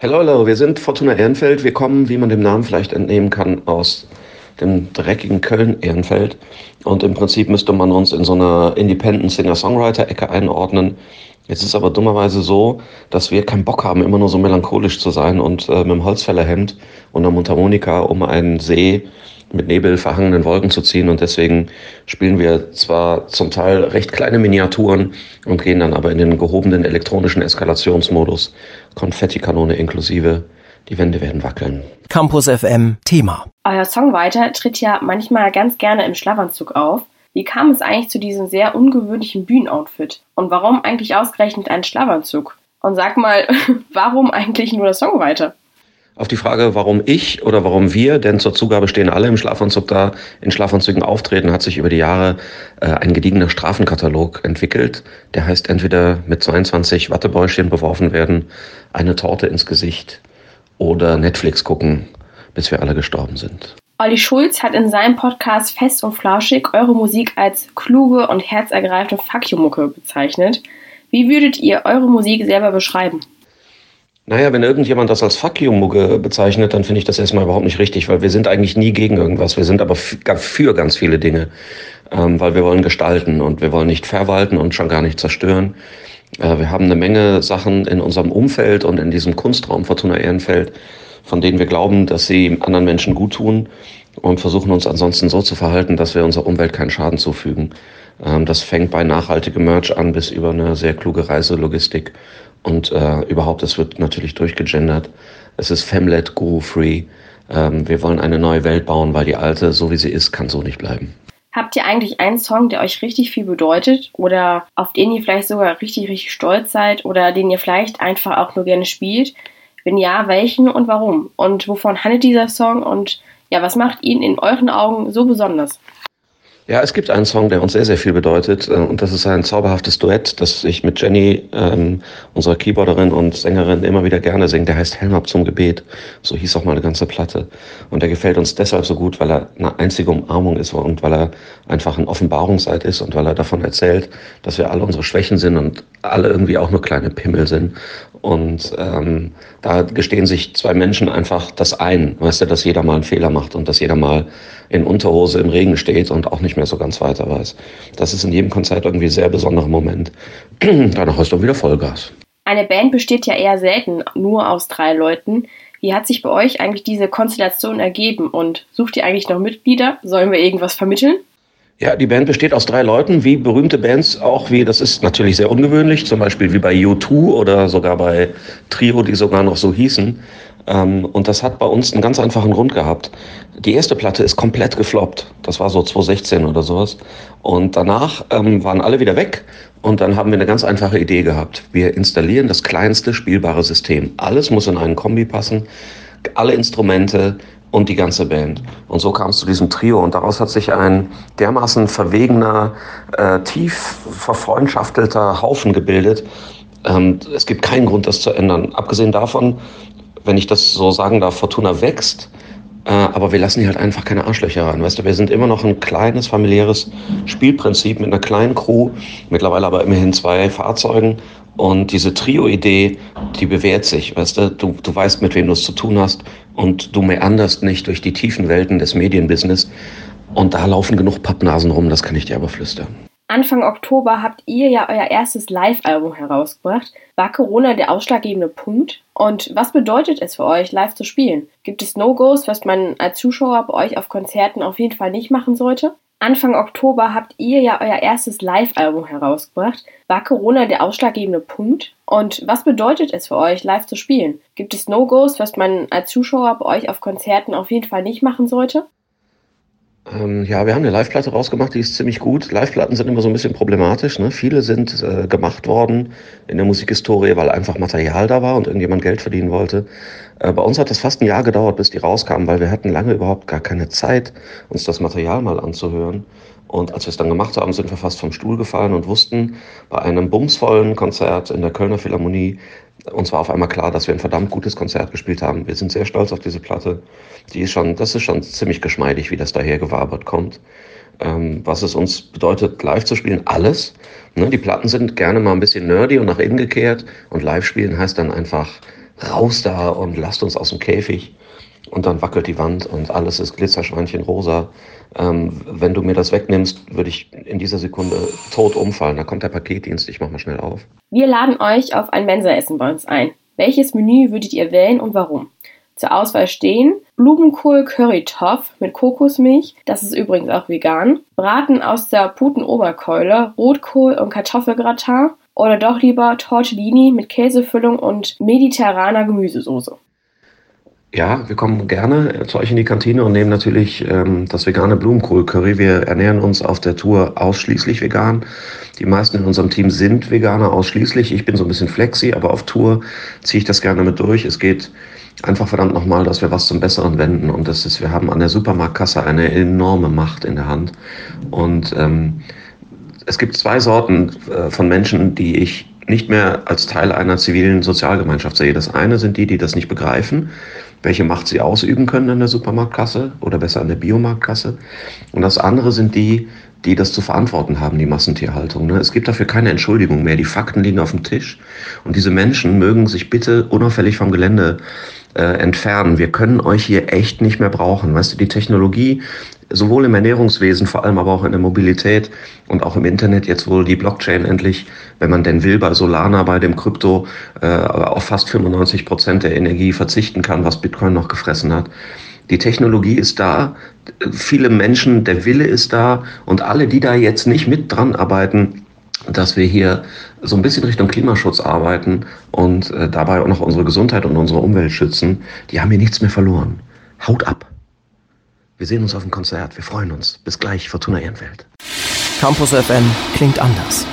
Hallo, hallo, wir sind Fortuna Ehrenfeld. Wir kommen, wie man dem Namen vielleicht entnehmen kann, aus dem dreckigen Köln-Ehrenfeld. Und im Prinzip müsste man uns in so einer Independent Singer-Songwriter-Ecke einordnen. Jetzt ist aber dummerweise so, dass wir keinen Bock haben, immer nur so melancholisch zu sein und äh, mit dem Holzfällerhemd und einer Mundharmonika um einen See mit Nebel verhangenen Wolken zu ziehen. Und deswegen spielen wir zwar zum Teil recht kleine Miniaturen und gehen dann aber in den gehobenen elektronischen Eskalationsmodus. Konfettikanone inklusive. Die Wände werden wackeln. Campus FM Thema. Euer Songwriter tritt ja manchmal ganz gerne im Schlafanzug auf. Wie kam es eigentlich zu diesem sehr ungewöhnlichen Bühnenoutfit? Und warum eigentlich ausgerechnet ein Schlafanzug? Und sag mal, warum eigentlich nur der Songwriter? Auf die Frage, warum ich oder warum wir, denn zur Zugabe stehen alle im Schlafanzug da, in Schlafanzügen auftreten, hat sich über die Jahre äh, ein gediegener Strafenkatalog entwickelt. Der heißt entweder mit 22 Wattebäuschen beworfen werden, eine Torte ins Gesicht oder Netflix gucken, bis wir alle gestorben sind. Olli Schulz hat in seinem Podcast Fest und Flauschig eure Musik als kluge und herzergreifende Fuck-You-Mucke bezeichnet. Wie würdet ihr eure Musik selber beschreiben? Naja, wenn irgendjemand das als Fuck you-Mucke bezeichnet, dann finde ich das erstmal überhaupt nicht richtig, weil wir sind eigentlich nie gegen irgendwas. Wir sind aber für ganz viele Dinge, ähm, weil wir wollen gestalten und wir wollen nicht verwalten und schon gar nicht zerstören. Äh, wir haben eine Menge Sachen in unserem Umfeld und in diesem Kunstraum Fortuna Ehrenfeld, von denen wir glauben, dass sie anderen Menschen gut tun und versuchen uns ansonsten so zu verhalten, dass wir unserer Umwelt keinen Schaden zufügen. Ähm, das fängt bei nachhaltigem Merch an bis über eine sehr kluge Reiselogistik und äh, überhaupt, es wird natürlich durchgegendert. Es ist Femlet, Guru-Free. Ähm, wir wollen eine neue Welt bauen, weil die alte, so wie sie ist, kann so nicht bleiben. Habt ihr eigentlich einen Song, der euch richtig viel bedeutet oder auf den ihr vielleicht sogar richtig, richtig stolz seid oder den ihr vielleicht einfach auch nur gerne spielt? Wenn ja, welchen und warum? Und wovon handelt dieser Song und ja, was macht ihn in euren Augen so besonders? Ja, es gibt einen Song, der uns sehr, sehr viel bedeutet. Äh, und das ist ein zauberhaftes Duett, das ich mit Jenny, ähm, unserer Keyboarderin und Sängerin, immer wieder gerne singe. Der heißt Helm ab zum Gebet. So hieß auch mal eine ganze Platte. Und der gefällt uns deshalb so gut, weil er eine einzige Umarmung ist und weil er einfach ein Offenbarungseid ist und weil er davon erzählt, dass wir alle unsere Schwächen sind und alle irgendwie auch nur kleine Pimmel sind. Und ähm, da gestehen sich zwei Menschen einfach das ein, weißt du, dass jeder mal einen Fehler macht und dass jeder mal in Unterhose im Regen steht und auch nicht mehr so ganz weiter weiß. Das ist in jedem Konzert irgendwie ein sehr besonderer Moment. Danach hast du wieder Vollgas. Eine Band besteht ja eher selten nur aus drei Leuten. Wie hat sich bei euch eigentlich diese Konstellation ergeben und sucht ihr eigentlich noch Mitglieder? Sollen wir irgendwas vermitteln? Ja, die Band besteht aus drei Leuten, wie berühmte Bands auch, wie das ist natürlich sehr ungewöhnlich, zum Beispiel wie bei U2 oder sogar bei Trio, die sogar noch so hießen. Ähm, und das hat bei uns einen ganz einfachen Grund gehabt. Die erste Platte ist komplett gefloppt. Das war so 2016 oder sowas. Und danach ähm, waren alle wieder weg. Und dann haben wir eine ganz einfache Idee gehabt. Wir installieren das kleinste spielbare System. Alles muss in einen Kombi passen. Alle Instrumente, und die ganze Band. Und so kam es zu diesem Trio und daraus hat sich ein dermaßen verwegener, äh, tief verfreundschaftelter Haufen gebildet. Ähm, es gibt keinen Grund, das zu ändern. Abgesehen davon, wenn ich das so sagen darf, Fortuna wächst, äh, aber wir lassen hier halt einfach keine Arschlöcher ran. Weißt du, wir sind immer noch ein kleines familiäres Spielprinzip mit einer kleinen Crew, mittlerweile aber immerhin zwei Fahrzeugen und diese Trio-Idee, die bewährt sich, weißt du? du? Du weißt, mit wem du es zu tun hast und du meanderst nicht durch die tiefen Welten des Medienbusiness. Und da laufen genug Pappnasen rum, das kann ich dir aber flüstern. Anfang Oktober habt ihr ja euer erstes Live-Album herausgebracht. War Corona der ausschlaggebende Punkt? Und was bedeutet es für euch, live zu spielen? Gibt es No-Gos, was man als Zuschauer bei euch auf Konzerten auf jeden Fall nicht machen sollte? Anfang Oktober habt ihr ja euer erstes Live-Album herausgebracht. War Corona der ausschlaggebende Punkt? Und was bedeutet es für euch, live zu spielen? Gibt es No-Gos, was man als Zuschauer bei euch auf Konzerten auf jeden Fall nicht machen sollte? Ähm, ja, wir haben eine Live-Platte rausgemacht, die ist ziemlich gut. Live-Platten sind immer so ein bisschen problematisch. Ne? Viele sind äh, gemacht worden in der Musikhistorie, weil einfach Material da war und irgendjemand Geld verdienen wollte. Äh, bei uns hat das fast ein Jahr gedauert, bis die rauskamen, weil wir hatten lange überhaupt gar keine Zeit, uns das Material mal anzuhören. Und als wir es dann gemacht haben, sind wir fast vom Stuhl gefallen und wussten, bei einem bumsvollen Konzert in der Kölner Philharmonie, uns war auf einmal klar, dass wir ein verdammt gutes Konzert gespielt haben. Wir sind sehr stolz auf diese Platte. Die ist schon, das ist schon ziemlich geschmeidig, wie das daher gewabert kommt. Ähm, was es uns bedeutet, live zu spielen, alles. Ne, die Platten sind gerne mal ein bisschen nerdy und nach innen gekehrt. Und live spielen heißt dann einfach raus da und lasst uns aus dem Käfig. Und dann wackelt die Wand und alles ist Glitzerschweinchen rosa. Ähm, wenn du mir das wegnimmst, würde ich in dieser Sekunde tot umfallen. Da kommt der Paketdienst, ich mach mal schnell auf. Wir laden euch auf ein Mensaessen bei uns ein. Welches Menü würdet ihr wählen und warum? Zur Auswahl stehen Blumenkohl Curry Toff mit Kokosmilch, das ist übrigens auch vegan, Braten aus der Putenoberkeule, Rotkohl und Kartoffelgratin oder doch lieber Tortellini mit Käsefüllung und mediterraner Gemüsesoße. Ja, wir kommen gerne zu euch in die Kantine und nehmen natürlich ähm, das vegane Blumenkohl-Curry. Wir ernähren uns auf der Tour ausschließlich vegan. Die meisten in unserem Team sind Veganer ausschließlich. Ich bin so ein bisschen flexi, aber auf Tour ziehe ich das gerne mit durch. Es geht einfach verdammt nochmal, dass wir was zum Besseren wenden. Und das ist, wir haben an der Supermarktkasse eine enorme Macht in der Hand. Und ähm, es gibt zwei Sorten äh, von Menschen, die ich nicht mehr als Teil einer zivilen Sozialgemeinschaft sehe. Das eine sind die, die das nicht begreifen, welche Macht sie ausüben können an der Supermarktkasse oder besser an der Biomarktkasse. Und das andere sind die, die das zu verantworten haben, die Massentierhaltung. Ne? Es gibt dafür keine Entschuldigung mehr. Die Fakten liegen auf dem Tisch. Und diese Menschen mögen sich bitte unauffällig vom Gelände äh, entfernen. Wir können euch hier echt nicht mehr brauchen. Weißt du, die Technologie, sowohl im Ernährungswesen, vor allem aber auch in der Mobilität und auch im Internet, jetzt wohl die Blockchain endlich, wenn man denn will, bei Solana, bei dem Krypto, äh, auf fast 95 Prozent der Energie verzichten kann, was Bitcoin noch gefressen hat. Die Technologie ist da, viele Menschen, der Wille ist da und alle, die da jetzt nicht mit dran arbeiten, dass wir hier so ein bisschen Richtung Klimaschutz arbeiten und äh, dabei auch noch unsere Gesundheit und unsere Umwelt schützen, die haben hier nichts mehr verloren. Haut ab. Wir sehen uns auf dem Konzert. Wir freuen uns. Bis gleich, Fortuna Ehrenfeld. Campus FM klingt anders.